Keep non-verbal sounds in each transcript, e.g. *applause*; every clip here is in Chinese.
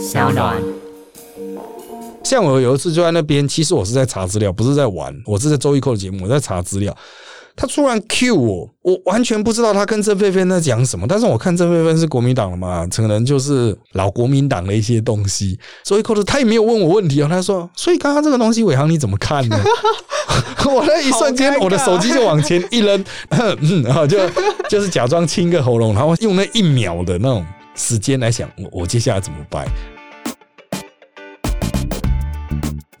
小暖。像我有一次就在那边，其实我是在查资料，不是在玩，我是在周一扣的节目，我在查资料。他突然 cue 我，我完全不知道他跟郑佩芬在讲什么。但是我看郑佩芬是国民党的嘛，可能就是老国民党的一些东西。周一扣的他也没有问我问题啊，他说：“所以刚刚这个东西，伟航你怎么看呢？”我那一瞬间，我的手机就往前一扔，然后就就是假装清个喉咙，然后用那一秒的那种时间来想，我我接下来怎么办。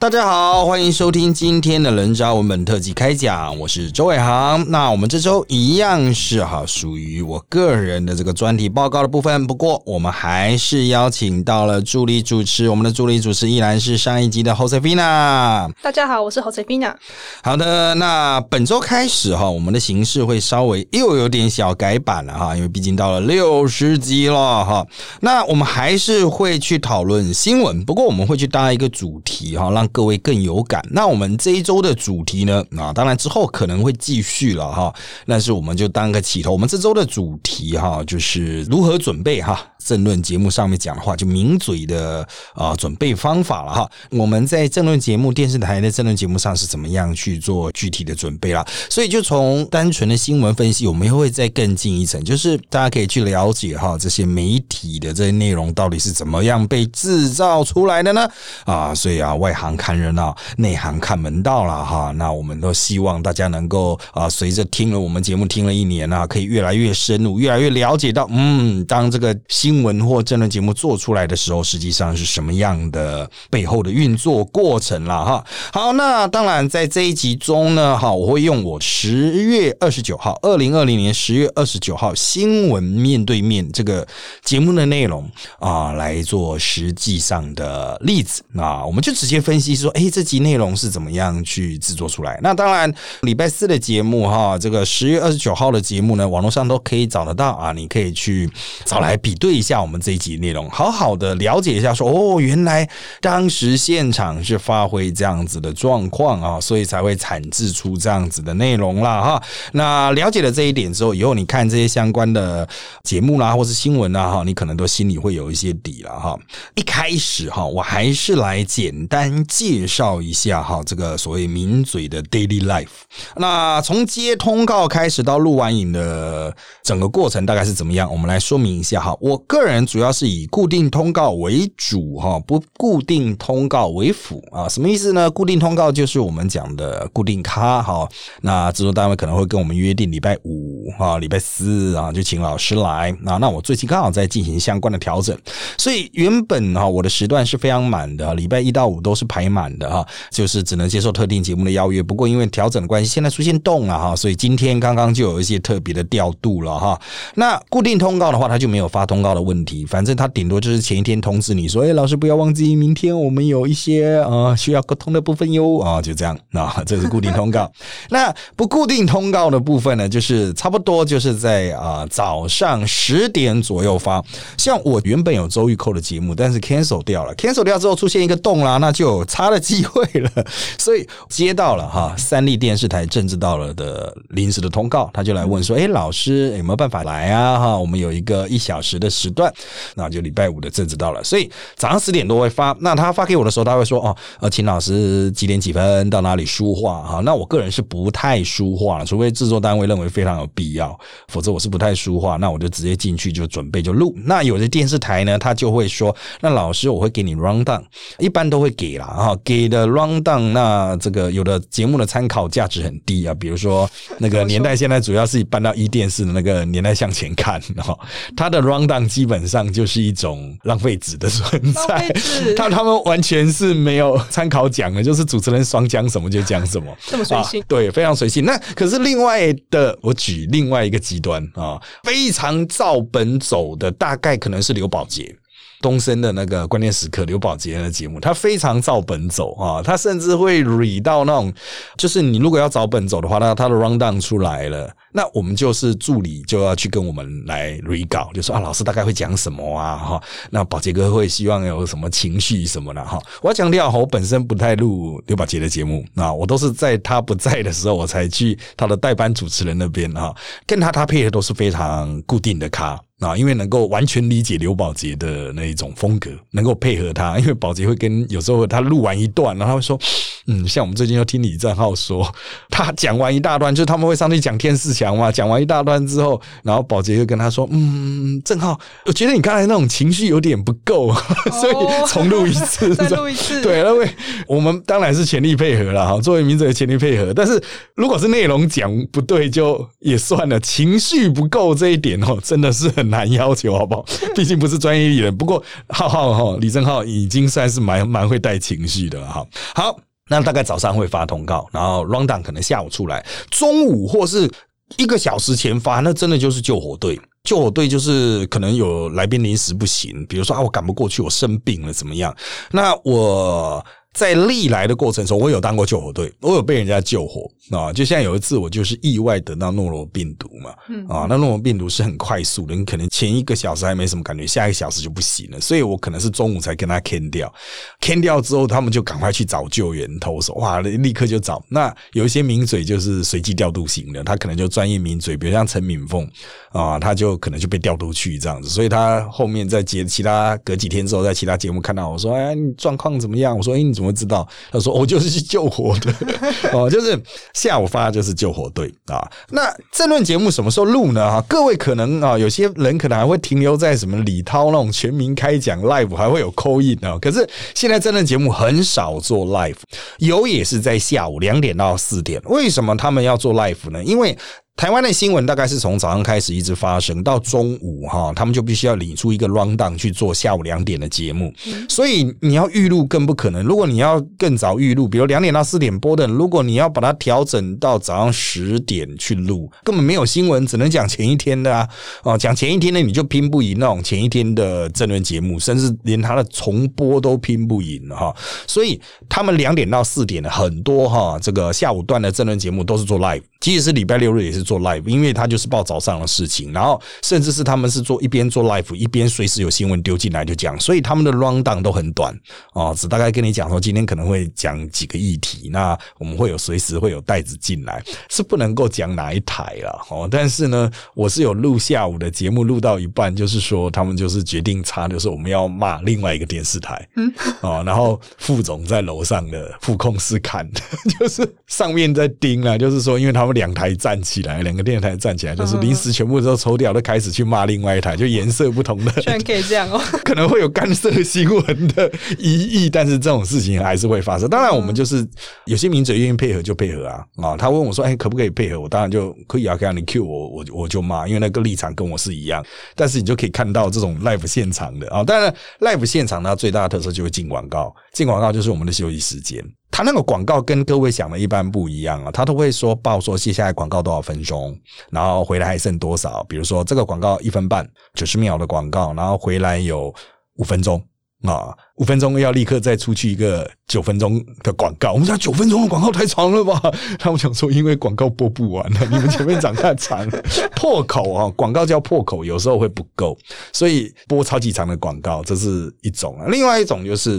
大家好，欢迎收听今天的人渣文本特辑开讲，我是周伟航。那我们这周一样是哈，属于我个人的这个专题报告的部分。不过我们还是邀请到了助理主持，我们的助理主持依然是上一集的 Josefina。大家好，我是 Josefina。好的，那本周开始哈，我们的形式会稍微又有点小改版了哈，因为毕竟到了六十集了哈。那我们还是会去讨论新闻，不过我们会去搭一个主题哈，让各位更有感。那我们这一周的主题呢？啊，当然之后可能会继续了哈。但是我们就当个起头。我们这周的主题哈，就是如何准备哈。政论节目上面讲的话，就名嘴的啊准备方法了哈。我们在政论节目、电视台的政论节目上是怎么样去做具体的准备啦？所以就从单纯的新闻分析，我们又会再更进一层，就是大家可以去了解哈这些媒体的这些内容到底是怎么样被制造出来的呢？啊，所以啊，外行看热闹，内行看门道了哈。那我们都希望大家能够啊，随着听了我们节目听了一年啊，可以越来越深入，越来越了解到，嗯，当这个新新闻或政论节目做出来的时候，实际上是什么样的背后的运作过程了哈？好，那当然在这一集中呢，哈，我会用我十月二十九号，二零二零年十月二十九号新闻面对面这个节目的内容啊，来做实际上的例子啊，我们就直接分析说，哎，这集内容是怎么样去制作出来？那当然，礼拜四的节目哈，这个十月二十九号的节目呢，网络上都可以找得到啊，你可以去找来比对。一下我们这一集内容，好好的了解一下，说哦，原来当时现场是发挥这样子的状况啊，所以才会产制出这样子的内容啦哈。那了解了这一点之后，以后你看这些相关的节目啦，或是新闻啊哈，你可能都心里会有一些底了哈。一开始哈，我还是来简单介绍一下哈，这个所谓名嘴的 daily life。那从接通告开始到录完影的整个过程大概是怎么样？我们来说明一下哈，我。个人主要是以固定通告为主哈，不固定通告为辅啊。什么意思呢？固定通告就是我们讲的固定咖哈。那制作单位可能会跟我们约定礼拜五啊、礼拜四啊，就请老师来啊。那我最近刚好在进行相关的调整，所以原本哈我的时段是非常满的，礼拜一到五都是排满的哈，就是只能接受特定节目的邀约。不过因为调整的关系，现在出现动了哈，所以今天刚刚就有一些特别的调度了哈。那固定通告的话，他就没有发通告的。问题，反正他顶多就是前一天通知你说，哎，老师不要忘记，明天我们有一些啊需要沟通的部分哟啊，就这样，那这是固定通告。*laughs* 那不固定通告的部分呢，就是差不多就是在啊早上十点左右发。像我原本有周玉扣的节目，但是 cancel 掉了，cancel 掉之后出现一个洞啦，那就有差的机会了。*laughs* 所以接到了哈三立电视台政治到了的临时的通告，他就来问说，哎，老师有没有办法来啊？哈，我们有一个一小时的时。段，那就礼拜五的政治到了，所以早上十点多会发。那他发给我的时候，他会说：“哦，呃，秦老师几点几分到哪里书画？”哈，那我个人是不太书画了，除非制作单位认为非常有必要，否则我是不太书画。那我就直接进去就准备就录。那有的电视台呢，他就会说：“那老师，我会给你 round down，一般都会给啦，哈，给的 round down。那这个有的节目的参考价值很低啊，比如说那个年代，现在主要是搬到一电视的那个年代向前看，哈，他的 round down。基本上就是一种浪费纸的存在，他他们完全是没有参考讲的，就是主持人双讲什么就讲什么，*laughs* 这么随性，对，非常随性。那可是另外的，我举另外一个极端啊，非常照本走的，大概可能是刘宝杰。东升的那个关键时刻，刘宝杰的节目，他非常照本走啊，他甚至会 re 到那种，就是你如果要找本走的话，那他的 round down 出来了，那我们就是助理就要去跟我们来 re 稿，就说啊，老师大概会讲什么啊，哈，那宝杰哥会希望有什么情绪什么的哈。我要强调，我本身不太录刘宝杰的节目啊，我都是在他不在的时候，我才去他的代班主持人那边哈，跟他他配的都是非常固定的咖。啊，因为能够完全理解刘宝杰的那一种风格，能够配合他，*laughs* 因为宝杰会跟有时候他录完一段，然后他会说，嗯，像我们最近又听李正浩说，*laughs* 他讲完一大段，就是他们会上去讲天四强嘛，讲完一大段之后，然后宝杰又跟他说，嗯，正浩，我觉得你刚才那种情绪有点不够，*laughs* 所以重录一次，再录一次，对，因为我们当然是全力配合了哈，作为名嘴全力配合，但是如果是内容讲不对，就也算了，情绪不够这一点哦，真的是很。难要求 *laughs* 好不好？毕竟不是专业艺人。不过浩浩哈李正浩已经算是蛮蛮会带情绪的哈。好，那大概早上会发通告，然后 round down 可能下午出来，中午或是一个小时前发，那真的就是救火队。救火队就是可能有来宾临时不行，比如说啊我赶不过去，我生病了怎么样？那我。在历来的过程中，我有当过救火队，我有被人家救火啊！就像有一次，我就是意外得到诺罗病毒嘛，啊，那诺罗病毒是很快速的，你可能前一个小时还没什么感觉，下一个小时就不行了，所以我可能是中午才跟他 can 掉，can 掉之后，他们就赶快去找救援投手，哇，立刻就找。那有一些名嘴就是随机调度型的，他可能就专业名嘴，比如像陈敏凤啊，他就可能就被调度去这样子，所以他后面在接其他隔几天之后，在其他节目看到我说，哎，你状况怎么样？我说，哎，你。怎么知道？他说我 *laughs* 就是去救火的 *laughs* 哦，就是下午发就是救火队啊。那这论节目什么时候录呢？哈，各位可能啊，有些人可能还会停留在什么李涛那种全民开讲 live，还会有扣印啊。可是现在这论节目很少做 live，有也是在下午两点到四点。为什么他们要做 live 呢？因为台湾的新闻大概是从早上开始一直发生到中午哈，他们就必须要理出一个 round down 去做下午两点的节目，所以你要预录更不可能。如果你要更早预录，比如两点到四点播的，如果你要把它调整到早上十点去录，根本没有新闻，只能讲前一天的啊。哦，讲前一天的你就拼不赢那种前一天的政论节目，甚至连他的重播都拼不赢哈。所以他们两点到四点的很多哈，这个下午段的政论节目都是做 live，即使是礼拜六日也是。做 live，因为他就是报早上的事情，然后甚至是他们是做一边做 live 一边随时有新闻丢进来就讲，所以他们的 round down 都很短哦，只大概跟你讲说今天可能会讲几个议题，那我们会有随时会有袋子进来，是不能够讲哪一台了哦。但是呢，我是有录下午的节目，录到一半就是说他们就是决定插，就是我们要骂另外一个电视台，嗯 *laughs* 哦，然后副总在楼上的副控室看，*laughs* 就是上面在盯啊，就是说因为他们两台站起来。两个电视台站起来，就是临时全部都抽掉，都开始去骂另外一台，就颜色不同的，居然可以这样哦，*laughs* 可能会有干涉新闻的疑义，但是这种事情还是会发生。当然，我们就是有些名嘴愿意配合就配合啊啊！他问我说：“哎，可不可以配合？”我当然就可以啊，可以你 Q 我，我我就骂，因为那个立场跟我是一样。但是你就可以看到这种 live 现场的啊，当然 live 现场呢最大的特色就是进广告，进广告就是我们的休息时间。他那个广告跟各位想的一般不一样啊，他都会说报说接下来广告多少分钟，然后回来还剩多少。比如说这个广告一分半，九十秒的广告，然后回来有五分钟啊。五分钟要立刻再出去一个九分钟的广告，我们讲九分钟的广告太长了吧？*laughs* 他们讲说，因为广告播不完了，*laughs* 你们前面讲太长了，*laughs* 破口啊，广告叫破口，有时候会不够，所以播超级长的广告，这是一种啊。另外一种就是，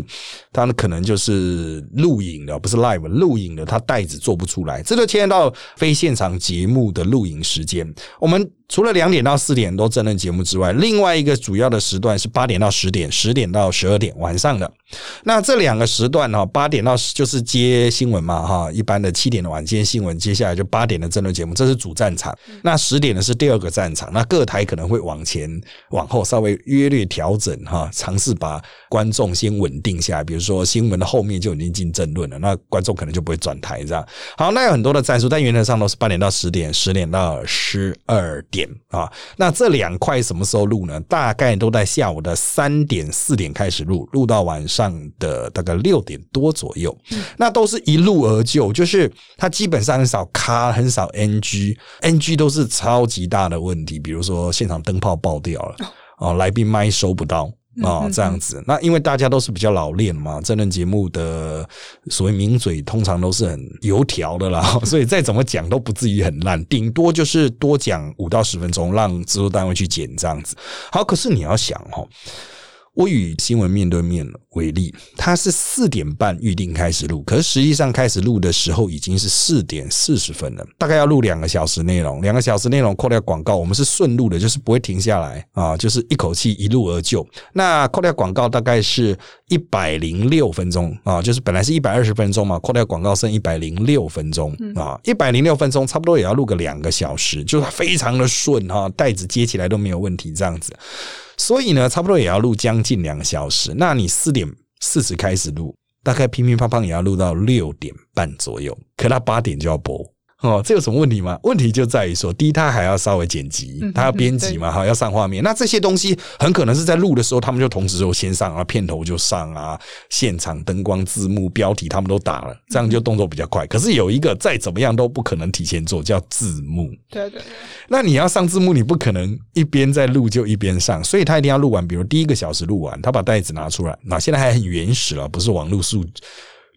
他们可能就是录影的，不是 live 录影的，他袋子做不出来，这就牵到非现场节目的录影时间。我们除了两点到四点都真人节目之外，另外一个主要的时段是八点到十点，十点到十二点晚上。的那这两个时段哈，八点到就是接新闻嘛哈，一般的七点的晚间新闻，接下来就八点的争论节目，这是主战场。那十点呢是第二个战场，那各台可能会往前往后稍微约略调整哈，尝试把观众先稳定下来。比如说新闻的后面就已经进争论了，那观众可能就不会转台这样。好，那有很多的战术，但原则上都是八点到十点，十点到十二点啊。那这两块什么时候录呢？大概都在下午的三点四点开始录，录到。晚上的大概六点多左右，那都是一路而就，就是他基本上很少卡，很少 NG，NG 都是超级大的问题，比如说现场灯泡爆掉了，哦，来宾麦收不到啊，这样子。那因为大家都是比较老练嘛，这轮节目的所谓名嘴通常都是很油条的啦，*laughs* 所以再怎么讲都不至于很烂，顶多就是多讲五到十分钟，让制作单位去剪这样子。好，可是你要想哈。我以新闻面对面为例，它是四点半预定开始录，可是实际上开始录的时候已经是四点四十分了，大概要录两个小时内容，两个小时内容扣掉广告，我们是顺录的，就是不会停下来啊，就是一口气一路而就。那扣掉广告大概是一百零六分钟啊，就是本来是一百二十分钟嘛，扣掉广告剩一百零六分钟啊，一百零六分钟差不多也要录个两个小时，就是非常的顺哈，袋子接起来都没有问题这样子。所以呢，差不多也要录将近两个小时。那你四点四十开始录，大概乒乒乓乓也要录到六点半左右，可他八点就要播。哦，这有什么问题吗？问题就在于说，第一，他还要稍微剪辑，他要编辑嘛，哈，要上画面。那这些东西很可能是在录的时候，他们就同时就先上啊，片头就上啊，现场灯光、字幕、标题他们都打了，这样就动作比较快。可是有一个再怎么样都不可能提前做，叫字幕。对对对。那你要上字幕，你不可能一边在录就一边上，所以他一定要录完。比如第一个小时录完，他把袋子拿出来，那现在还很原始了，不是网络数。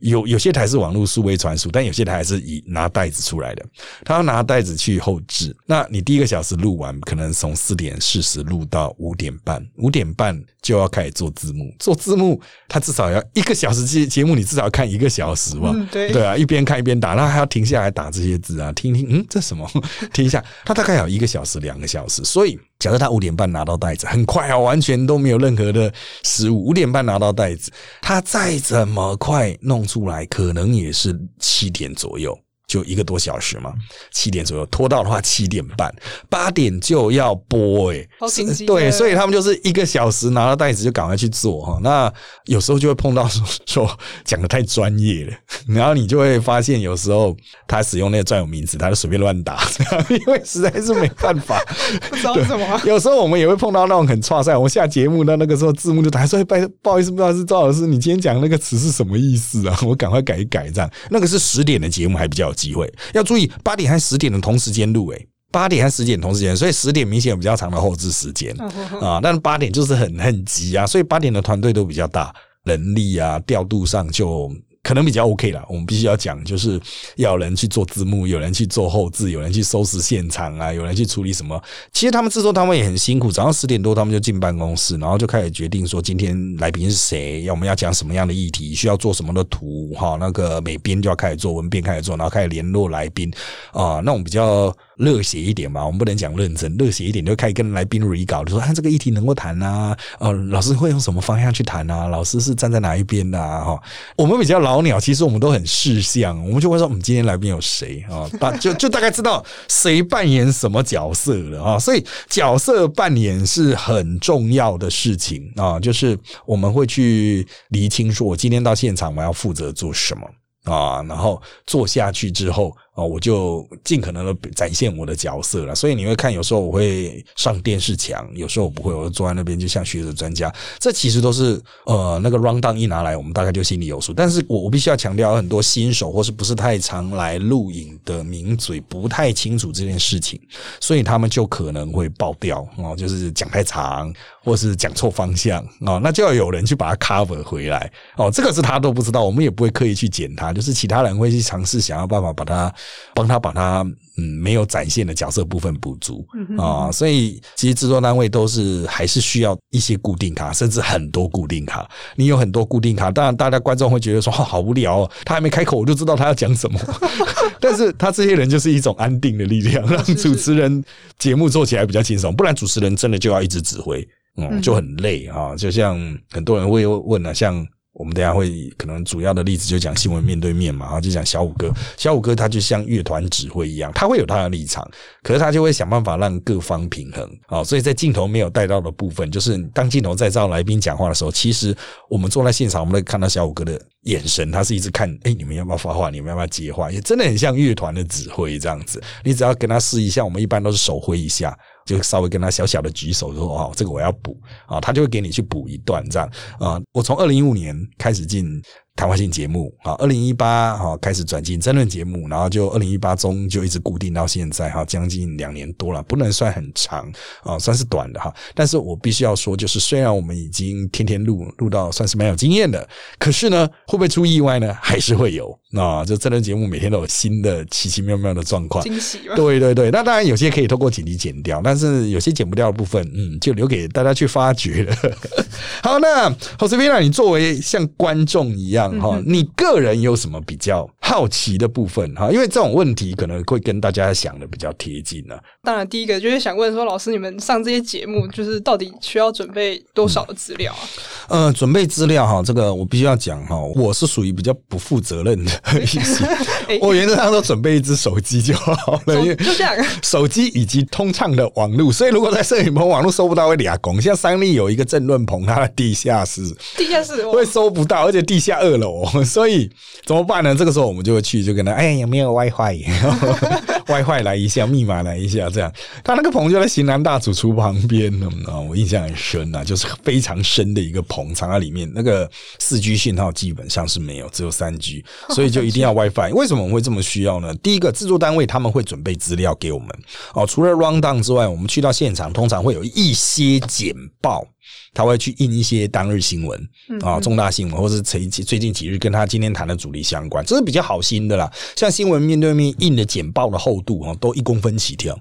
有有些台是网络数位传输，但有些台还是以拿袋子出来的。他要拿袋子去后置，那你第一个小时录完，可能从四点四十录到五点半，五点半就要开始做字幕。做字幕，他至少要一个小时节节目，你至少要看一个小时吧？对对啊，一边看一边打，那还要停下来打这些字啊，听听，嗯，这什么？*laughs* 听一下，他大概有一个小时、两个小时，所以。假设他五点半拿到袋子，很快啊，完全都没有任何的失误。五点半拿到袋子，他再怎么快弄出来，可能也是七点左右。就一个多小时嘛，七点左右拖到的话，七点半八点就要播哎，好紧急对，所以他们就是一个小时拿到袋子就赶快去做哈。那有时候就会碰到说 *laughs* 说讲的太专业了，然后你就会发现有时候他使用那个专有名词，他就随便乱打，因为实在是没办法。*laughs* 不知道为什么。有时候我们也会碰到那种很差赛，我们下节目那那个时候字幕就打说不不好意思，不知道是赵老师，你今天讲那个词是什么意思啊？我赶快改一改这样。那个是十点的节目还比较。机会。要注意，八点和十点的同时间录，诶，八点和十点同时间，所以十点明显有比较长的后置时间。啊，但是八点就是很很急啊，所以八点的团队都比较大，人力啊调度上就。可能比较 OK 了，我们必须要讲，就是要人去做字幕，有人去做后置，有人去收拾现场啊，有人去处理什么。其实他们制作单位也很辛苦，早上十点多他们就进办公室，然后就开始决定说今天来宾是谁，要我们要讲什么样的议题，需要做什么的图哈。那个美编就要开始做，文编开始做，然后开始联络来宾啊。那我们比较热血一点嘛，我们不能讲认真，热血一点就开始跟来宾 re 稿，就说啊这个议题能够谈啊，呃，老师会用什么方向去谈啊？老师是站在哪一边的哈？我们比较老。鸟其实我们都很识相，我们就会说我们今天来宾有谁啊？大就 *laughs* 就大概知道谁扮演什么角色了啊。所以角色扮演是很重要的事情啊，就是我们会去厘清，说我今天到现场我要负责做什么啊，然后做下去之后。哦，我就尽可能的展现我的角色了，所以你会看，有时候我会上电视墙，有时候我不会，我就坐在那边，就像学者专家。这其实都是呃，那个 round down 一拿来，我们大概就心里有数。但是我我必须要强调，很多新手或是不是太常来录影的名嘴，不太清楚这件事情，所以他们就可能会爆掉哦，就是讲太长，或是讲错方向哦，那就要有人去把它 cover 回来哦。这个是他都不知道，我们也不会刻意去剪他，就是其他人会去尝试想要办法把它。帮他把他嗯没有展现的角色部分补足啊，所以其实制作单位都是还是需要一些固定卡，甚至很多固定卡。你有很多固定卡，当然大家观众会觉得说好无聊，他还没开口我就知道他要讲什么。*laughs* 但是他这些人就是一种安定的力量，让主持人节目做起来比较轻松。不然主持人真的就要一直指挥，嗯，就很累啊。就像很多人会问了，像。我们等下会可能主要的例子就讲新闻面对面嘛，然后就讲小五哥，小五哥他就像乐团指挥一样，他会有他的立场，可是他就会想办法让各方平衡啊。所以在镜头没有带到的部分，就是当镜头在照来宾讲话的时候，其实我们坐在现场，我们会看到小五哥的眼神，他是一直看，哎，你们要不要发话？你们要不要接话？也真的很像乐团的指挥这样子。你只要跟他试一下，我们一般都是手挥一下。就稍微跟他小小的举手说哦，这个我要补啊，他就会给你去补一段这样啊。我从二零一五年开始进。谈话性节目啊，二零一八哈开始转进争论节目，然后就二零一八中就一直固定到现在哈，将近两年多了，不能算很长啊，算是短的哈。但是我必须要说，就是虽然我们已经天天录录到算是蛮有经验的，可是呢，会不会出意外呢？还是会有啊。就争论节目每天都有新的奇奇妙妙的状况，惊喜。对对对，那当然有些可以透过剪辑剪掉，但是有些剪不掉的部分，嗯，就留给大家去发掘了。*laughs* 好，那 Josefina，你作为像观众一样哈，你个人有什么比较好奇的部分哈？因为这种问题可能会跟大家想的比较贴近呢。当然，第一个就是想问说，老师，你们上这些节目，就是到底需要准备多少的资料啊？呃，准备资料哈，这个我必须要讲哈，我是属于比较不负责任的意思。*laughs* 我原则上都准备一只手机就好了，因为就这样，手机以及通畅的网络。所以如果在摄影棚网络收不到，会俩拱。像三立有一个政论棚，它的地下室，地下室会收不到，而且地下二楼，*laughs* 所以怎么办呢？这个时候我们就会去，就跟他，哎，有没有 WiFi？WiFi *laughs* 来一下，密码来一下，这样。他那个棚就在型南大主厨旁边呢，啊，我印象很深啊，就是非常深的一个棚，藏在里面。那个四 G 信号基本上是没有，只有三 G，所以就一定要 *laughs* WiFi。为什么我们会这么需要呢？第一个，制作单位他们会准备资料给我们，哦，除了 rundown 之外，我们去到现场，通常会有一些简报。他会去印一些当日新闻啊，重大新闻，或是最最近几日跟他今天谈的主题相关，这是比较好心的啦。像新闻面对面印的简报的厚度啊，都一公分起跳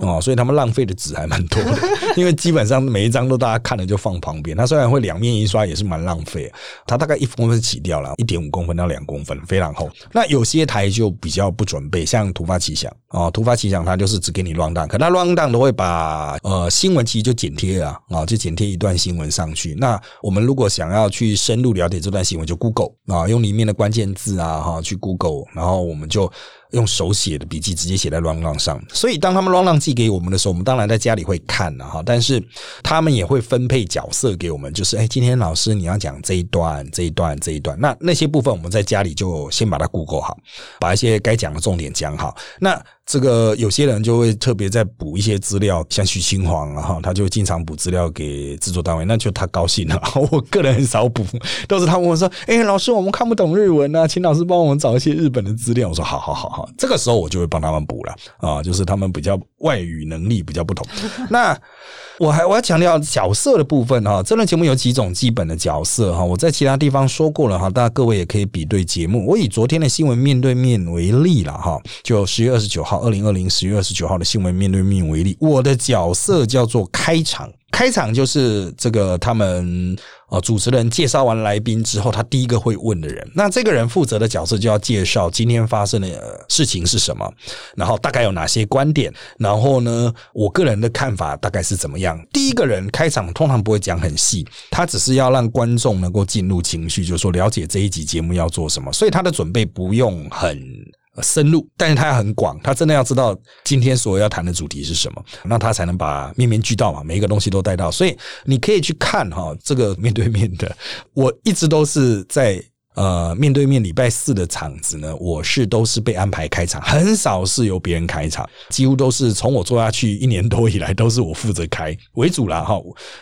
哦，所以他们浪费的纸还蛮多的，*laughs* 因为基本上每一张都大家看了就放旁边。他虽然会两面印刷，也是蛮浪费。他大概一公分起掉了，一点五公分到两公分，非常厚。那有些台就比较不准备，像突发奇想啊，突发奇想，他就是只给你乱档，可他乱档都会把呃新闻其实就剪贴啊啊，就剪贴一段新。闻上去，那我们如果想要去深入了解这段新闻，就 Google 啊，用里面的关键字啊，哈，去 Google，然后我们就。用手写的笔记直接写在 Run Run 上，所以当他们 Run Run 寄给我们的时候，我们当然在家里会看了哈，但是他们也会分配角色给我们，就是哎，今天老师你要讲这一段、这一段、这一段，那那些部分我们在家里就先把它 Google 好，把一些该讲的重点讲好。那这个有些人就会特别在补一些资料，像徐清煌啊，他就经常补资料给制作单位，那就他高兴了。*laughs* 我个人很少补，都是他问我说：“哎，老师，我们看不懂日文啊，请老师帮我们找一些日本的资料。”我说：“好好好好。”这个时候我就会帮他们补了啊，就是他们比较外语能力比较不同。*laughs* 那我还我要强调角色的部分哈，这轮节目有几种基本的角色哈，我在其他地方说过了哈，大家各位也可以比对节目。我以昨天的新闻面对面为例了哈，就十月二十九号，二零二零十月二十九号的新闻面对面为例，我的角色叫做开场。开场就是这个，他们呃主持人介绍完来宾之后，他第一个会问的人，那这个人负责的角色就要介绍今天发生的事情是什么，然后大概有哪些观点，然后呢，我个人的看法大概是怎么样。第一个人开场通常不会讲很细，他只是要让观众能够进入情绪，就是说了解这一集节目要做什么，所以他的准备不用很。深入，但是他要很广，他真的要知道今天所要谈的主题是什么，那他才能把面面俱到嘛，每一个东西都带到。所以你可以去看哈，这个面对面的，我一直都是在。呃，面对面礼拜四的场子呢，我是都是被安排开场，很少是由别人开场，几乎都是从我做下去一年多以来，都是我负责开为主了哈。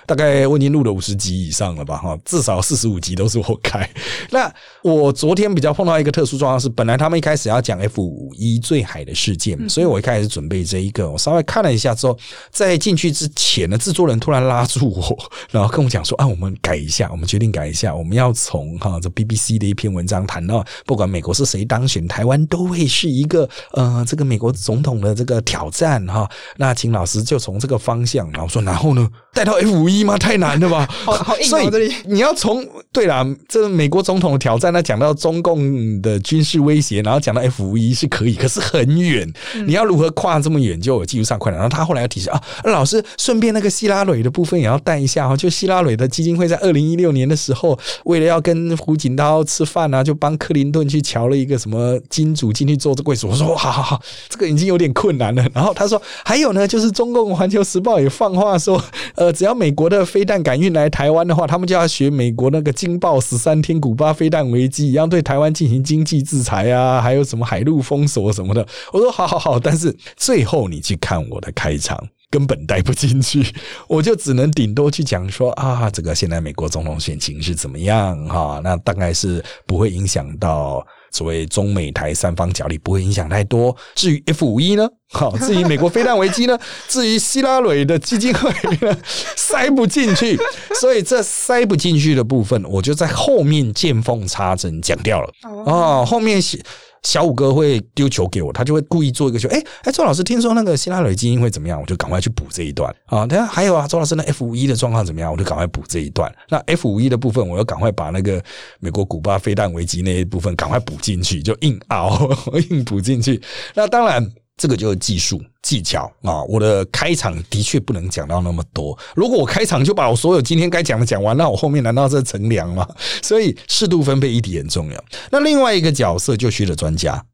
大概我已经录了五十集以上了吧哈，至少四十五集都是我开。那我昨天比较碰到一个特殊状况是，本来他们一开始要讲 F 五一坠海的事件，所以我一开始准备这一个，我稍微看了一下之后，在进去之前呢，制作人突然拉住我，然后跟我讲说啊，我们改一下，我们决定改一下，我们要从哈这 BBC。的一篇文章谈到，不管美国是谁当选，台湾都会是一个呃，这个美国总统的这个挑战哈。那请老师就从这个方向，然后说，然后呢，带到 F 五一吗？太难了吧？好好硬所以你要从对啦，这美国总统的挑战，那讲到中共的军事威胁，然后讲到 F 五一是可以，可是很远，你要如何跨这么远，就有技术上困难。然后他后来又提示啊，老师顺便那个希拉蕊的部分也要带一下哈。就希拉蕊的基金会在二零一六年的时候，为了要跟胡锦涛。吃饭啊，就帮克林顿去瞧了一个什么金主进去做这柜子。我说好好好，这个已经有点困难了。然后他说还有呢，就是中共环球时报也放话说，呃，只要美国的飞弹敢运来台湾的话，他们就要学美国那个惊爆十三天古巴飞弹危机一样，对台湾进行经济制裁啊，还有什么海陆封锁什么的。我说好好好，但是最后你去看我的开场。根本带不进去，*laughs* 我就只能顶多去讲说啊，这个现在美国总统选情是怎么样哈，那大概是不会影响到所谓中美台三方角力，不会影响太多。至于 F 五一呢，好，至于美国飞弹危机呢，*laughs* 至于希拉蕊的基金会呢，*laughs* 塞不进去，所以这塞不进去的部分，我就在后面见缝插针讲掉了。哦，后面是。小五哥会丢球给我，他就会故意做一个球。哎哎，周老师，听说那个希拉里基因会怎么样？我就赶快去补这一段啊。等下还有啊，周老师那 F 五一的状况怎么样？我就赶快补这一段。那 F 五一的部分，我要赶快把那个美国古巴飞弹危机那一部分赶快补进去，就硬熬 *laughs* 硬补进去。那当然。这个就是技术技巧啊！我的开场的确不能讲到那么多。如果我开场就把我所有今天该讲的讲完，那我后面难道是乘凉吗？所以适度分配议题很重要。那另外一个角色就学者专家。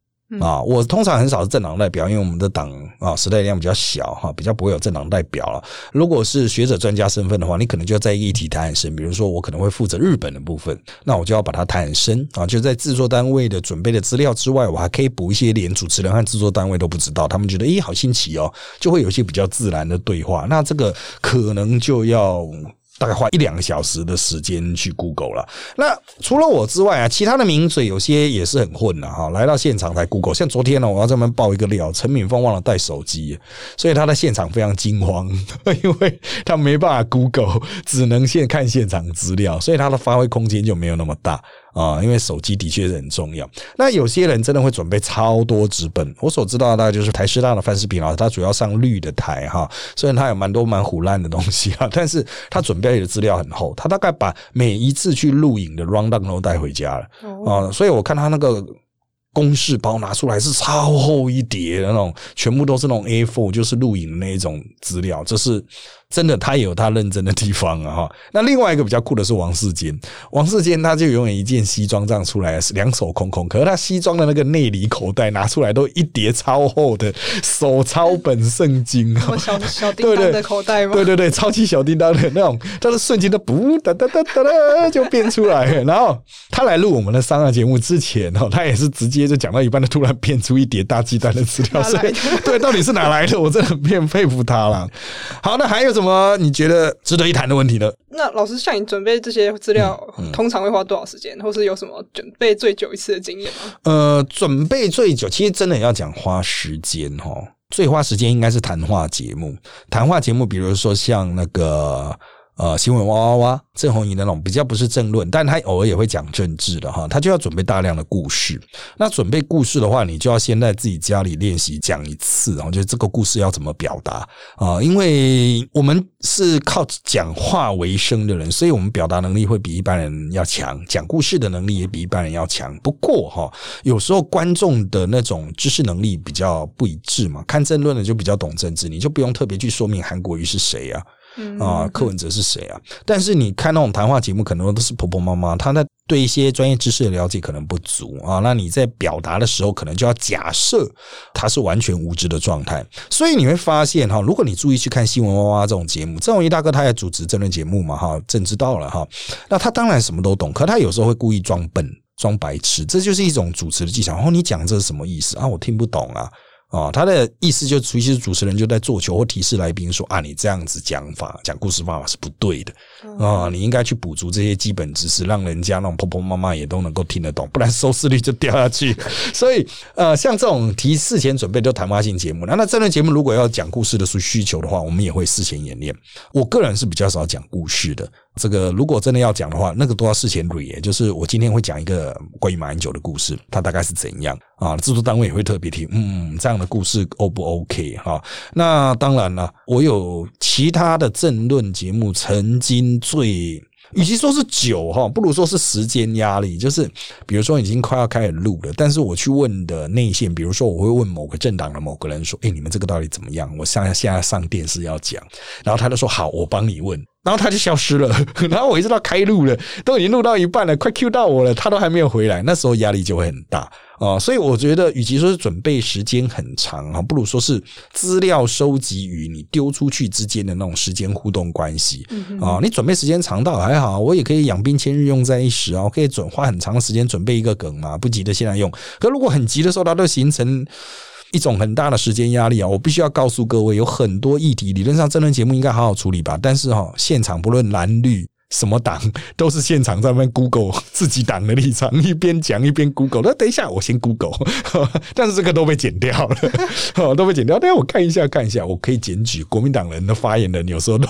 啊，我通常很少是政党代表，因为我们的党啊，时代力量比较小哈，比较不会有政党代表了。如果是学者专家身份的话，你可能就要在议题谈很深。比如说，我可能会负责日本的部分，那我就要把它谈很深啊。就在制作单位的准备的资料之外，我还可以补一些连主持人和制作单位都不知道，他们觉得咦好新奇哦，就会有一些比较自然的对话。那这个可能就要。大概花一两个小时的时间去 Google 了。那除了我之外啊，其他的名嘴有些也是很混的哈。来到现场才 Google，像昨天呢，我要专门爆一个料，陈敏峰忘了带手机，所以他在现场非常惊慌，*laughs* 因为他没办法 Google，只能现看现场资料，所以他的发挥空间就没有那么大。啊，因为手机的确是很重要。那有些人真的会准备超多纸本。我所知道的大概就是台师大的范世平老师，他主要上绿的台哈，虽然他有蛮多蛮虎烂的东西啊，*laughs* 但是他准备的资料很厚。他大概把每一次去录影的 rundown 都带回家了啊，所以我看他那个公式包拿出来是超厚一叠的那种，全部都是那种 A4，就是录影的那一种资料，这是。真的，他也有他认真的地方啊！哈，那另外一个比较酷的是王世坚，王世坚他就永远一件西装这样出来，两手空空，可是他西装的那个内里口袋拿出来都一叠超厚的手抄本圣经啊，小小叮当的口袋吗？对对对，超级小叮当的那种，他的瞬间都不哒哒哒哒哒就变出来。然后他来录我们的商业节目之前哦，他也是直接就讲到一半，他突然变出一叠大鸡蛋的资料，所以对，到底是哪来的？我真的很佩服他了。好，那还有什么？什么你觉得值得一谈的问题呢？那老师，像你准备这些资料，通常会花多少时间，或是有什么准备最久一次的经验吗？呃，准备最久，其实真的要讲花时间哈，最花时间应该是谈话节目。谈话节目，比如说像那个。呃，新闻哇哇哇，郑红怡那种比较不是政论，但他偶尔也会讲政治的哈，他就要准备大量的故事。那准备故事的话，你就要先在自己家里练习讲一次，然后就这个故事要怎么表达啊？因为我们是靠讲话为生的人，所以我们表达能力会比一般人要强，讲故事的能力也比一般人要强。不过哈，有时候观众的那种知识能力比较不一致嘛，看政论的就比较懂政治，你就不用特别去说明韩国瑜是谁啊。啊，柯文哲是谁啊？但是你看那种谈话节目，可能都是婆婆妈妈，她在对一些专业知识的了解可能不足啊。那你在表达的时候，可能就要假设他是完全无知的状态。所以你会发现哈，如果你注意去看新闻哇哇这种节目，郑文一大哥他也主持政论节目嘛哈，朕知道了哈。那他当然什么都懂，可他有时候会故意装笨、装白痴，这就是一种主持的技巧。然后你讲这是什么意思啊？我听不懂啊。啊，他的意思就，其实主持人就在做球或提示来宾说啊，你这样子讲法，讲故事方法是不对的啊，你应该去补足这些基本知识，让人家那种婆婆妈妈也都能够听得懂，不然收视率就掉下去。*laughs* 所以，呃，像这种提事前准备都谈话性节目，那那这类节目如果要讲故事的需需求的话，我们也会事前演练。我个人是比较少讲故事的。这个如果真的要讲的话，那个都要事前捋。就是我今天会讲一个关于马英九的故事，他大概是怎样啊？制作单位也会特别听，嗯，这样的故事 O 不 OK 哈？那当然了，我有其他的政论节目，曾经最。与其说是久哈，不如说是时间压力。就是比如说已经快要开始录了，但是我去问的内线，比如说我会问某个政党的某个人说：“哎，你们这个到底怎么样？”我现在现在上电视要讲，然后他就说：“好，我帮你问。”然后他就消失了。*laughs* 然后我一直到开录了，都已经录到一半了，快 Q 到我了，他都还没有回来。那时候压力就会很大。啊，所以我觉得，与其说是准备时间很长啊，不如说是资料收集与你丢出去之间的那种时间互动关系啊。你准备时间长到还好，我也可以养兵千日，用在一时啊。可以准花很长的时间准备一个梗嘛，不急的现在用。可如果很急的时候，它都形成。一种很大的时间压力啊！我必须要告诉各位，有很多议题，理论上真人节目应该好好处理吧，但是哈，现场不论蓝绿。什么党都是现场在那边 Google *laughs* 自己党的立场，一边讲一边 Google。那等一下，我先 Google，*laughs* 但是这个都被剪掉了，*laughs* 都被剪掉。但是我看一下，看一下，我可以检举国民党人的发言人，有时候都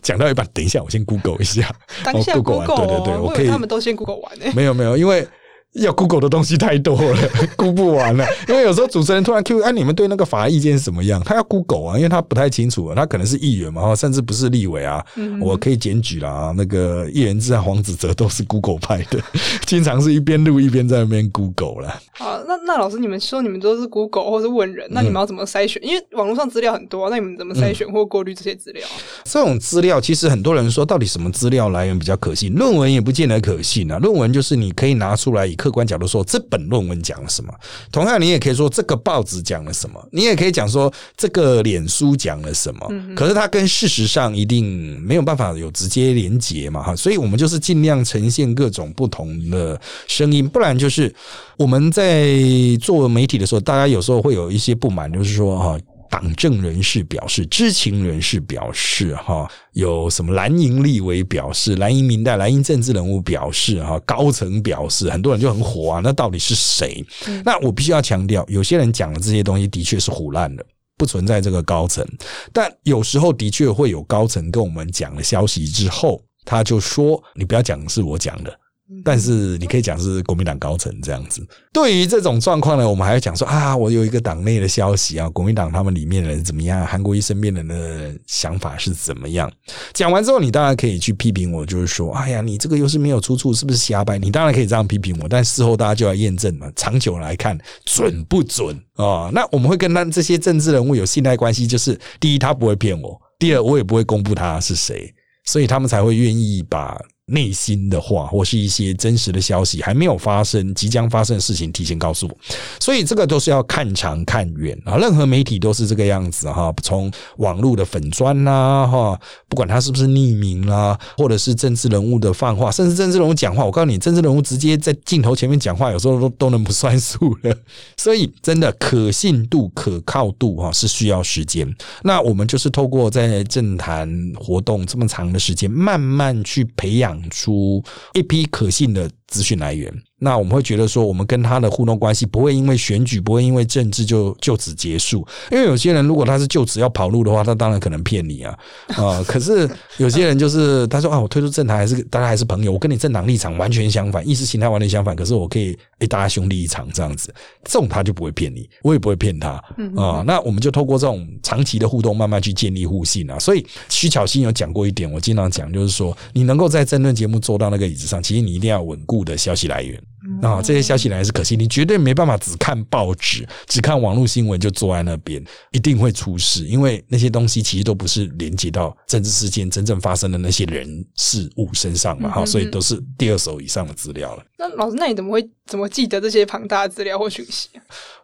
讲到一半，等一下，我先 Google 一下，当下 Google 完，对对对，我可以，他们都先 Google 完没有没有，因为。要 Google 的东西太多了，*laughs* 估不完了。因为有时候主持人突然 Q，哎，你们对那个法案意见是怎么样？他要 Google 啊，因为他不太清楚，他可能是议员嘛，甚至不是立委啊。我可以检举啦，那个叶元之啊、黄子哲都是 Google 派的，经常是一边录一边在那边 Google 了。好，那那老师，你们说你们都是 Google 或是问人，那你们要怎么筛选？因为网络上资料很多，那你们怎么筛选或过滤这些资料？这种资料其实很多人说，到底什么资料来源比较可信？论文也不见得可信啊。论文就是你可以拿出来以客观角度说这。本论文讲了什么？同样，你也可以说这个报纸讲了什么，你也可以讲说这个脸书讲了什么。可是它跟事实上一定没有办法有直接连结嘛？哈，所以我们就是尽量呈现各种不同的声音，不然就是我们在做媒体的时候，大家有时候会有一些不满，就是说哈。党政人士表示，知情人士表示，哈，有什么蓝营立委表示，蓝营明代、蓝营政治人物表示，哈，高层表示，很多人就很火啊。那到底是谁？那我必须要强调，有些人讲的这些东西的确是胡乱的，不存在这个高层。但有时候的确会有高层跟我们讲了消息之后，他就说：“你不要讲是我讲的。”但是你可以讲是国民党高层这样子。对于这种状况呢，我们还要讲说啊，我有一个党内的消息啊，国民党他们里面的人怎么样？韩国瑜身边人的想法是怎么样？讲完之后，你当然可以去批评我，就是说，哎呀，你这个又是没有出处，是不是瞎掰？你当然可以这样批评我，但事后大家就要验证嘛，长久来看准不准啊？那我们会跟他这些政治人物有信赖关系，就是第一，他不会骗我；第二，我也不会公布他是谁，所以他们才会愿意把。内心的话，或是一些真实的消息，还没有发生，即将发生的事情，提前告诉我。所以这个都是要看长看远啊。任何媒体都是这个样子哈。从网络的粉砖啦哈，不管他是不是匿名啦，或者是政治人物的放话，甚至政治人物讲话，我告诉你，政治人物直接在镜头前面讲话，有时候都都能不算数了。所以真的可信度、可靠度哈，是需要时间。那我们就是透过在政坛活动这么长的时间，慢慢去培养。出一批可信的资讯来源。那我们会觉得说，我们跟他的互动关系不会因为选举，不会因为政治就就此结束。因为有些人如果他是就此要跑路的话，他当然可能骗你啊 *laughs* 啊！可是有些人就是他说啊，我退出政坛还是大家还是朋友，我跟你政党立场完全相反，意识形态完全相反，可是我可以诶大家兄弟一场这样子，这种他就不会骗你，我也不会骗他啊。那我们就透过这种长期的互动，慢慢去建立互信啊。所以徐巧芯有讲过一点，我经常讲就是说，你能够在争论节目坐到那个椅子上，其实你一定要稳固的消息来源。啊，这些消息来源是可信，你绝对没办法只看报纸、只看网络新闻就坐在那边，一定会出事。因为那些东西其实都不是连接到政治事件真正发生的那些人事物身上嘛，哈，所以都是第二手以上的资料了。那老师，那你怎么会怎么记得这些庞大的资料或讯息？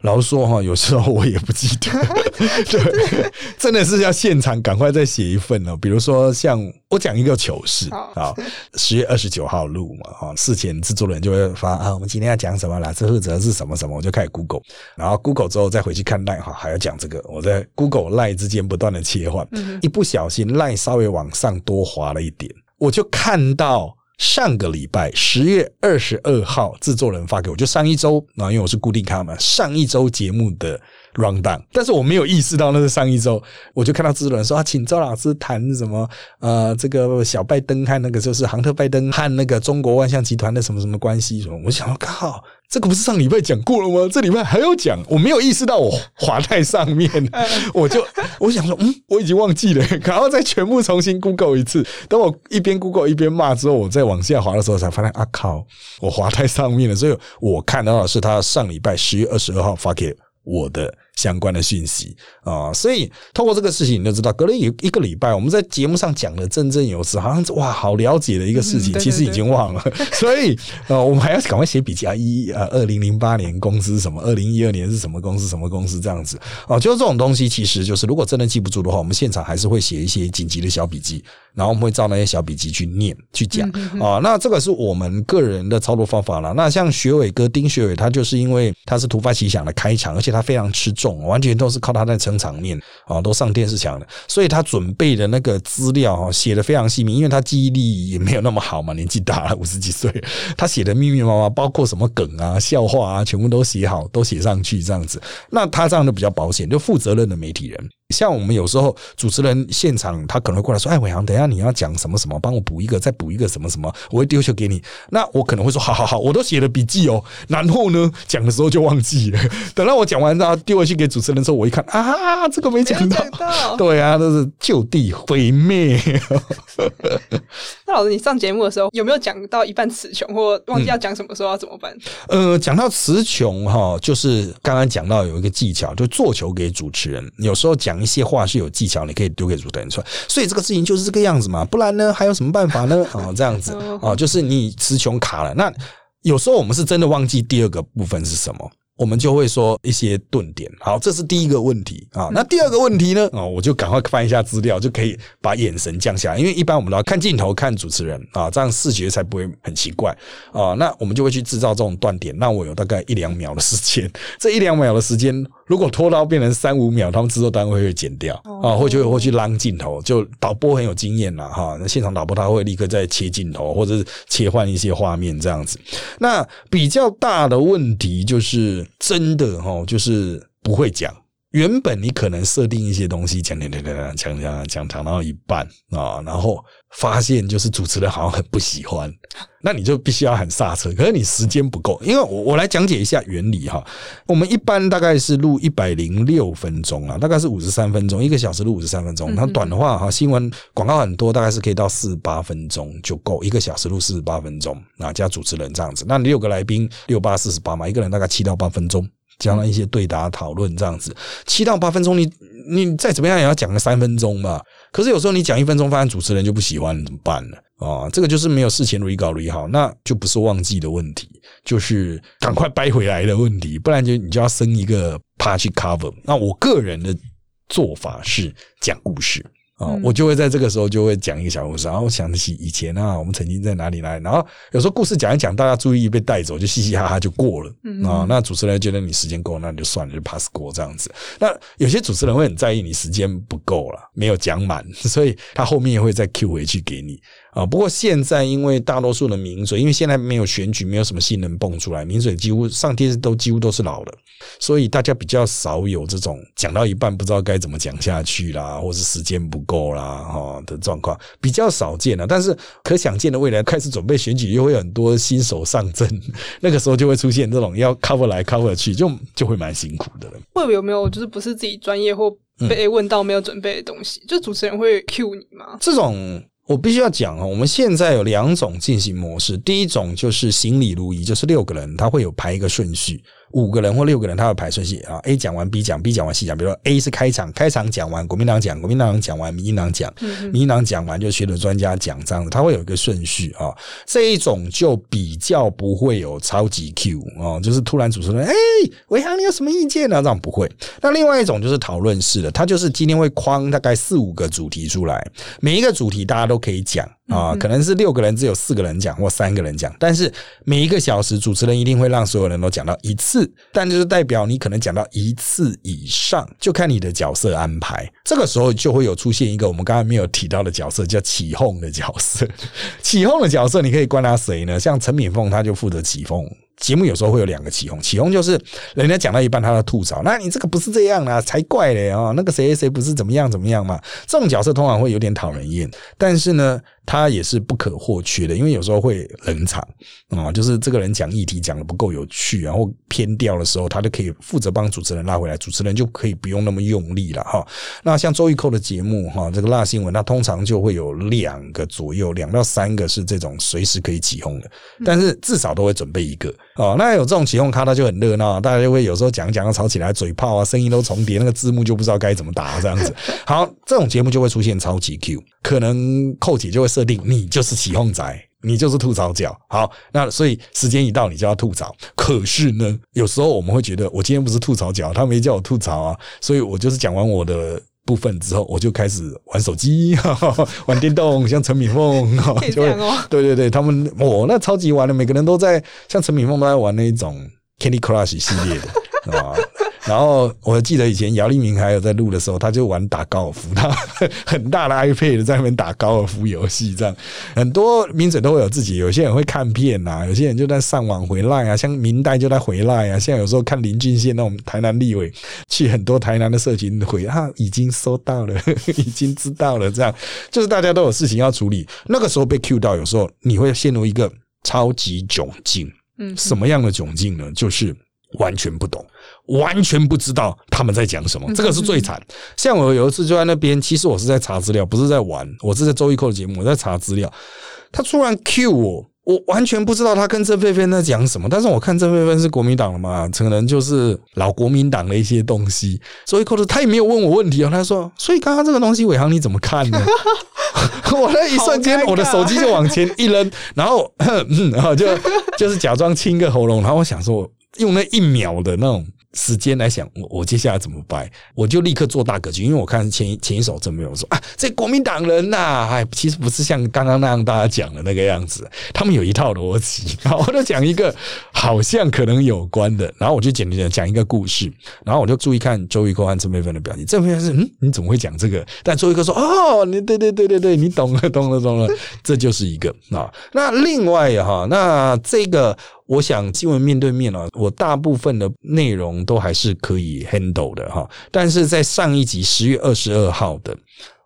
老实说哈，有时候我也不记得，*laughs* 对，真的是要现场赶快再写一份了。比如说，像我讲一个糗事啊，十月二十九号录嘛，哈，事前制作人就会发啊，我们今天要讲什么啦？这负责是什么什么，我就开始 Google，然后 Google 之后再回去看赖哈，还要讲这个，我在 Google 赖之间不断的切换，一不小心赖稍微往上多滑了一点，我就看到。上个礼拜十月二十二号，制作人发给我，就上一周啊，因为我是固定看嘛，上一周节目的 round down，但是我没有意识到那是上一周，我就看到制作人说啊，请周老师谈什么呃，这个小拜登和那个就是杭特拜登和那个中国万象集团的什么什么关系什么，我想说靠。这个不是上礼拜讲过了吗？这礼拜还要讲，我没有意识到我滑太上面，*laughs* 我就我想说，嗯，我已经忘记了，然后再全部重新 Google 一次。等我一边 Google 一边骂之后，我再往下滑的时候，才发现啊靠，我滑太上面了。所以我看到的是他上礼拜十月二十二号发给我的。相关的讯息。啊，所以透过这个事情，你就知道，隔了一一个礼拜，我们在节目上讲的振振有词，好像哇，好了解的一个事情，其实已经忘了。*laughs* 所以呃，我们还要赶快写笔记啊，一呃，二零零八年公司什么，二零一二年是什么公司，什么公司这样子。啊，就是这种东西，其实就是如果真的记不住的话，我们现场还是会写一些紧急的小笔记，然后我们会照那些小笔记去念去讲啊。那这个是我们个人的操作方法了。那像学伟哥丁学伟，他就是因为他是突发奇想的开场，而且他非常吃。重，完全都是靠他在撑场面啊，都上电视墙的，所以他准备的那个资料啊，写的非常细密，因为他记忆力也没有那么好嘛，年纪大了五十几岁，他写的密密麻麻，包括什么梗啊、笑话啊，全部都写好，都写上去这样子。那他这样的比较保险，就负责任的媒体人。像我们有时候主持人现场，他可能会过来说：“哎，伟航，等一下你要讲什么什么，帮我补一个，再补一个什么什么，我会丢球给你。”那我可能会说：“好好好，我都写了笔记哦。”然后呢，讲的时候就忘记了。等到我讲完，然后丢回去给主持人的时候，我一看啊，这个没讲到。对啊，都是就地毁灭。*laughs* 那老师，你上节目的时候有没有讲到一半词穷，或忘记要讲什么时候要怎么办？呃，讲到词穷哈，就是刚刚讲到有一个技巧，就做球给主持人，有时候讲。一些话是有技巧，你可以丢给主持人说，所以这个事情就是这个样子嘛，不然呢还有什么办法呢？啊，*laughs* 这样子啊，*laughs* 就是你词穷卡了。那有时候我们是真的忘记第二个部分是什么。我们就会说一些顿点，好，这是第一个问题啊。那第二个问题呢？啊，我就赶快翻一下资料，就可以把眼神降下来。因为一般我们都要看镜头看主持人啊，这样视觉才不会很奇怪啊。那我们就会去制造这种断点。那我有大概一两秒的时间，*laughs* 这一两秒的时间，如果拖到变成三五秒，他们制作单位会剪掉啊，或者会去拉镜头。就导播很有经验了哈，那现场导播他会立刻再切镜头，或者是切换一些画面这样子。那比较大的问题就是。真的哈，就是不会讲。原本你可能设定一些东西，讲讲讲讲讲讲讲讲到一半啊，然后发现就是主持人好像很不喜欢，那你就必须要喊刹车。可是你时间不够，因为我我来讲解一下原理哈。我们一般大概是录一百零六分钟啊，大概是五十三分钟，一个小时录五十三分钟。那短的话哈，新闻广告很多，大概是可以到四十八分钟就够，一个小时录四十八分钟啊，加主持人这样子。那六个来宾六八四十八嘛，一个人大概七到八分钟。讲了一些对答讨论这样子，七到八分钟，你你再怎么样也要讲个三分钟吧。可是有时候你讲一分钟，发现主持人就不喜欢，怎么办呢？啊，这个就是没有事前 re 稿 re 好，那就不是忘记的问题，就是赶快掰回来的问题。不然就你就要生一个 part 去 cover。那我个人的做法是讲故事。啊，我就会在这个时候就会讲一个小故事，然后想起以前啊，我们曾经在哪里来，然后有时候故事讲一讲，大家注意力被带走，就嘻嘻哈哈就过了啊。那主持人觉得你时间够，那就算了，就 pass 过这样子。那有些主持人会很在意你时间不够了，没有讲满，所以他后面也会再 Q 回去给你。啊，不过现在因为大多数的名嘴，因为现在没有选举，没有什么新人蹦出来，名嘴几乎上电视都几乎都是老的，所以大家比较少有这种讲到一半不知道该怎么讲下去啦，或是时间不够啦哈的状况，比较少见了。但是可想见的未来开始准备选举，又会很多新手上阵，那个时候就会出现这种要 cover 来 cover 去，就就会蛮辛苦的了。会有没有就是不是自己专业或被问到没有准备的东西，就主持人会 cue 你吗？这种。我必须要讲啊，我们现在有两种进行模式，第一种就是行礼如仪，就是六个人他会有排一个顺序。五个人或六个人，他会排顺序啊。A 讲完，B 讲，B 讲完，C 讲。比如说 A 是开场，开场讲完，国民党讲，国民党讲完，民进党讲，民进党讲完就学的专家讲这样子，他会有一个顺序啊。这一种就比较不会有超级 Q 啊，就是突然主持人，哎，伟航，你有什么意见呢？这样不会。那另外一种就是讨论式的，他就是今天会框大概四五个主题出来，每一个主题大家都可以讲。啊，可能是六个人只有四个人讲或三个人讲，但是每一个小时主持人一定会让所有人都讲到一次，但就是代表你可能讲到一次以上，就看你的角色安排。这个时候就会有出现一个我们刚才没有提到的角色，叫起哄的角色。*laughs* 起哄的角色你可以关他谁呢？像陈敏凤，他就负责起哄。节目有时候会有两个起哄，起哄就是人家讲到一半，他要吐槽，那你这个不是这样啊，才怪嘞啊！那个谁谁谁不是怎么样怎么样嘛？这种角色通常会有点讨人厌，但是呢。他也是不可或缺的，因为有时候会冷场啊，就是这个人讲议题讲的不够有趣，然后偏掉的时候，他就可以负责帮主持人拉回来，主持人就可以不用那么用力了哈。那像周玉蔻的节目哈，这个辣新闻，它通常就会有两个左右，两到三个是这种随时可以起哄的，但是至少都会准备一个哦。那有这种起哄咖，他就很热闹，大家就会有时候讲讲吵起来，嘴炮啊，声音都重叠，那个字幕就不知道该怎么打这样子。好，这种节目就会出现超级 Q，可能寇姐就会。设定你就是起哄仔，你就是吐槽角。好，那所以时间一到，你就要吐槽。可是呢，有时候我们会觉得，我今天不是吐槽角，他没叫我吐槽啊，*laughs* 所以我就是讲完我的部分之后，我就开始玩手机、玩电动，像陈敏凤，*laughs* 就会对对对，他们我那超级玩的，每个人都在像陈敏凤都在玩那种 Candy Crush 系列的 *laughs* 啊。然后我记得以前姚立明还有在录的时候，他就玩打高尔夫，他 *laughs* 很大的 iPad 在那边打高尔夫游戏，这样很多名嘴都会有自己，有些人会看片呐，有些人就在上网回来啊，像明代就在回来啊，现在有时候看林俊宪那种台南立委去很多台南的社群回啊，已经收到了，*laughs* 已经知道了，这样就是大家都有事情要处理，那个时候被 Q 到，有时候你会陷入一个超级窘境。嗯，什么样的窘境呢？就是完全不懂，完全不知道他们在讲什么，这个是最惨。像我有一次就在那边，其实我是在查资料，不是在玩，我是在周一扣的节目，我在查资料。他突然 Q 我，我完全不知道他跟郑佩芬在讲什么。但是我看郑佩芬是国民党的嘛，可能就是老国民党的一些东西。周一扣的他也没有问我问题啊，他说：“所以刚刚这个东西，伟航你怎么看呢？” *laughs* 我那一瞬间，我的手机就往前一扔，然后，*coughs* 然后就就是假装清个喉咙，然后我想说，用那一秒的那种。时间来想，我我接下来怎么办？我就立刻做大格局，因为我看前前一手真没有说啊，这国民党人呐，哎，其实不是像刚刚那样大家讲的那个样子，他们有一套逻辑。然后我就讲一个好像可能有关的，然后我就简单讲一个故事，然后我就注意看周瑜哥和陈佩芬的表情。这边是嗯，你怎么会讲这个？但周瑜哥说哦，你对对对对对，你懂了懂了懂了，这就是一个啊。那另外哈，那这个。我想新闻面对面啊，我大部分的内容都还是可以 handle 的哈。但是在上一集十月二十二号的，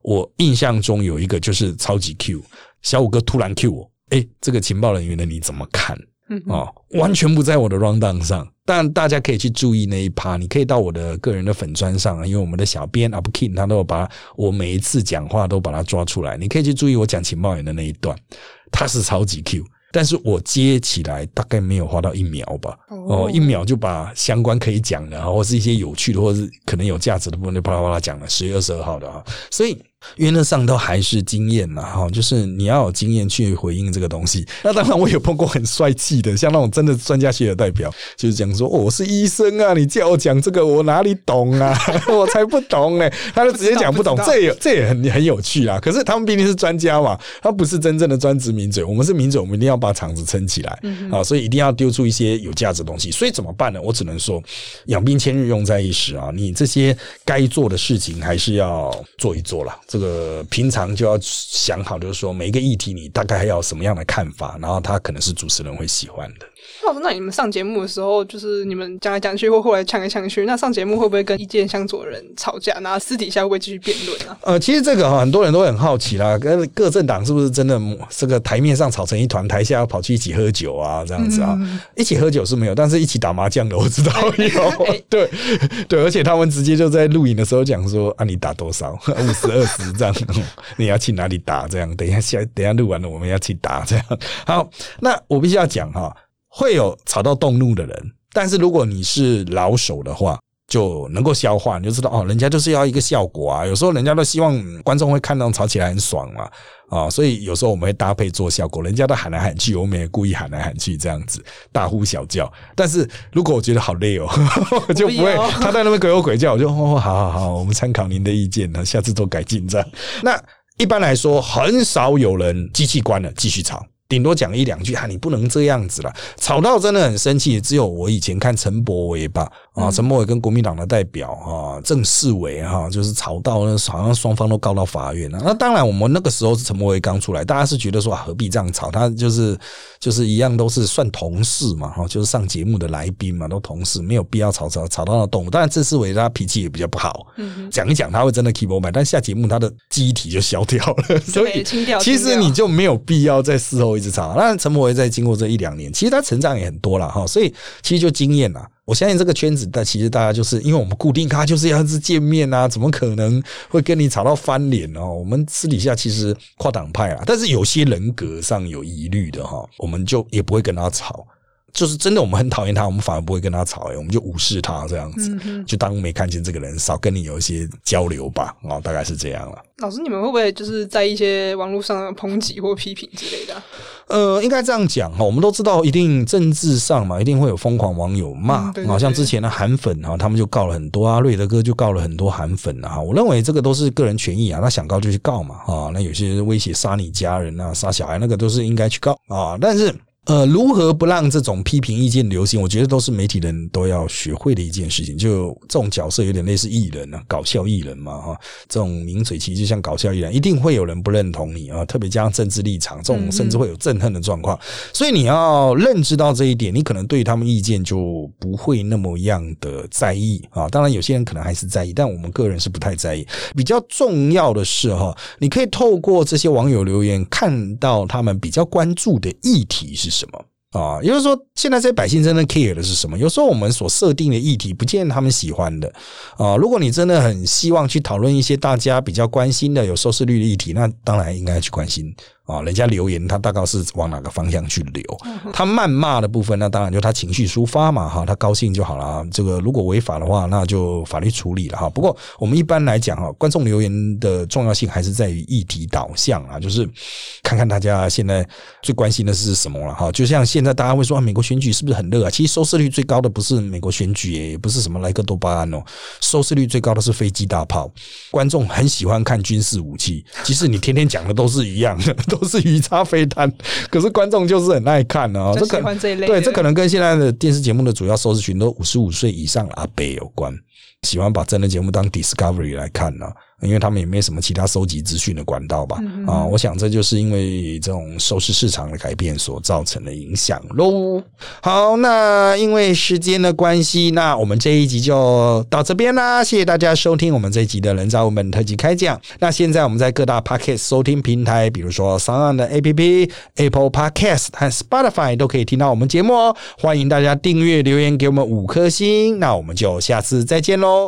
我印象中有一个就是超级 Q 小五哥突然 Q 我，哎，这个情报人员的你怎么看？哦，完全不在我的 round down 上。但大家可以去注意那一趴，你可以到我的个人的粉砖上，因为我们的小编 Up King 他都有把我每一次讲话都把它抓出来，你可以去注意我讲情报员的那一段，他是超级 Q。但是我接起来大概没有花到一秒吧，哦，一秒就把相关可以讲的，或是一些有趣的，或是可能有价值的部分，就啪啦啪啦讲了。十月二十二号的啊，所以。原则上都还是经验嘛，哈，就是你要有经验去回应这个东西。*laughs* 那当然，我有碰过很帅气的，像那种真的专家学的代表，就是讲说：“哦我是医生啊，你叫我讲这个，我哪里懂啊？*laughs* 我才不懂呢。”他就直接讲不懂，这也这也很很有趣啊。可是他们毕竟是专家嘛，他不是真正的专职名嘴。我们是名嘴，我们一定要把场子撑起来啊，所以一定要丢出一些有价值的东西。所以怎么办呢？我只能说，养兵千日，用在一时啊。你这些该做的事情还是要做一做了。这个平常就要想好，就是说每一个议题你大概要什么样的看法，然后他可能是主持人会喜欢的。老师，那你们上节目的时候，就是你们讲来讲去，或后来呛来呛去，那上节目会不会跟意见相左的人吵架？那私底下会不会继续辩论啊？呃，其实这个很多人都很好奇啦，跟各政党是不是真的这个台面上吵成一团，台下要跑去一起喝酒啊？这样子啊？一起喝酒是没有，但是一起打麻将的我知道有。*laughs* 对对，而且他们直接就在录影的时候讲说：“啊，你打多少？*laughs* 五十二十这样，你要去哪里打？这样，等一下下等下录完了，我们要去打这样。”好，那我必须要讲哈。会有吵到动怒的人，但是如果你是老手的话，就能够消化，你就知道哦，人家就是要一个效果啊。有时候人家都希望观众会看到吵起来很爽嘛，啊，所以有时候我们会搭配做效果。人家都喊来喊去，我们也故意喊来喊去，这样子大呼小叫。但是如果我觉得好累哦，*laughs* 就不会他在那边鬼吼鬼叫，我就哦，好好好，我们参考您的意见呢，下次做改进这样。那一般来说，很少有人机器关了继续吵。顶多讲一两句啊，你不能这样子了，吵到真的很生气。只有我以前看陈伯伟吧，啊，陈伯伟跟国民党的代表啊，郑世伟哈，就是吵到呢好像双方都告到法院了。那当然，我们那个时候是陈伯伟刚出来，大家是觉得说何必这样吵？他就是就是一样都是算同事嘛，哈，就是上节目的来宾嘛，都同事，没有必要吵吵吵到那动物。当然，郑世伟他脾气也比较不好，讲一讲他会真的 keep 买，但下节目他的记忆体就消掉了，所以其实你就没有必要在事后。一直吵，那陈柏伟在经过这一两年，其实他成长也很多了哈，所以其实就经验了。我相信这个圈子，但其实大家就是因为我们固定咖就是要是见面啊，怎么可能会跟你吵到翻脸哦？我们私底下其实跨党派啊，但是有些人格上有疑虑的哈，我们就也不会跟他吵。就是真的，我们很讨厌他，我们反而不会跟他吵，我们就无视他这样子，就当没看见这个人，少跟你有一些交流吧，哦，大概是这样了。老师，你们会不会就是在一些网络上抨击或批评之类的？呃，应该这样讲哈，我们都知道，一定政治上嘛，一定会有疯狂网友骂，好像之前的韩粉哈，他们就告了很多啊，瑞德哥就告了很多韩粉啊。我认为这个都是个人权益啊，他想告就去告嘛，啊，那有些威胁杀你家人啊，杀小孩那个都是应该去告啊，但是。呃，如何不让这种批评意见流行？我觉得都是媒体人都要学会的一件事情。就这种角色有点类似艺人啊，搞笑艺人嘛，哈，这种名嘴其实就像搞笑艺人，一定会有人不认同你啊，特别加上政治立场，这种甚至会有憎恨的状况。所以你要认知到这一点，你可能对他们意见就不会那么样的在意啊。当然，有些人可能还是在意，但我们个人是不太在意。比较重要的是哈，你可以透过这些网友留言，看到他们比较关注的议题是什么什么。啊，也就是说，现在这些百姓真的 care 的是什么？有时候我们所设定的议题，不见得他们喜欢的啊。如果你真的很希望去讨论一些大家比较关心的、有收视率的议题，那当然应该去关心。啊，人家留言他大概是往哪个方向去留？他谩骂的部分，那当然就他情绪抒发嘛，哈，他高兴就好了。这个如果违法的话，那就法律处理了哈。不过我们一般来讲哈，观众留言的重要性还是在于议题导向啊，就是看看大家现在最关心的是什么了哈。就像现在大家会说，美国选举是不是很热啊？其实收视率最高的不是美国选举，也不是什么莱克多巴胺哦，收视率最高的是飞机大炮。观众很喜欢看军事武器，即使你天天讲的都是一样的。都是鱼叉飞弹，可是观众就是很爱看啊。这喜欢这一类，对，这可能跟现在的电视节目的主要收视群都五十五岁以上阿伯有关，喜欢把真人节目当 Discovery 来看呢。因为他们也没什么其他收集资讯的管道吧？啊，我想这就是因为这种收视市场的改变所造成的影响喽。好，那因为时间的关系，那我们这一集就到这边啦。谢谢大家收听我们这一集的人造文本特辑开讲。那现在我们在各大 Podcast 收听平台，比如说三岸的 A P P、Apple Podcast 和 Spotify 都可以听到我们节目哦。欢迎大家订阅、留言给我们五颗星。那我们就下次再见喽。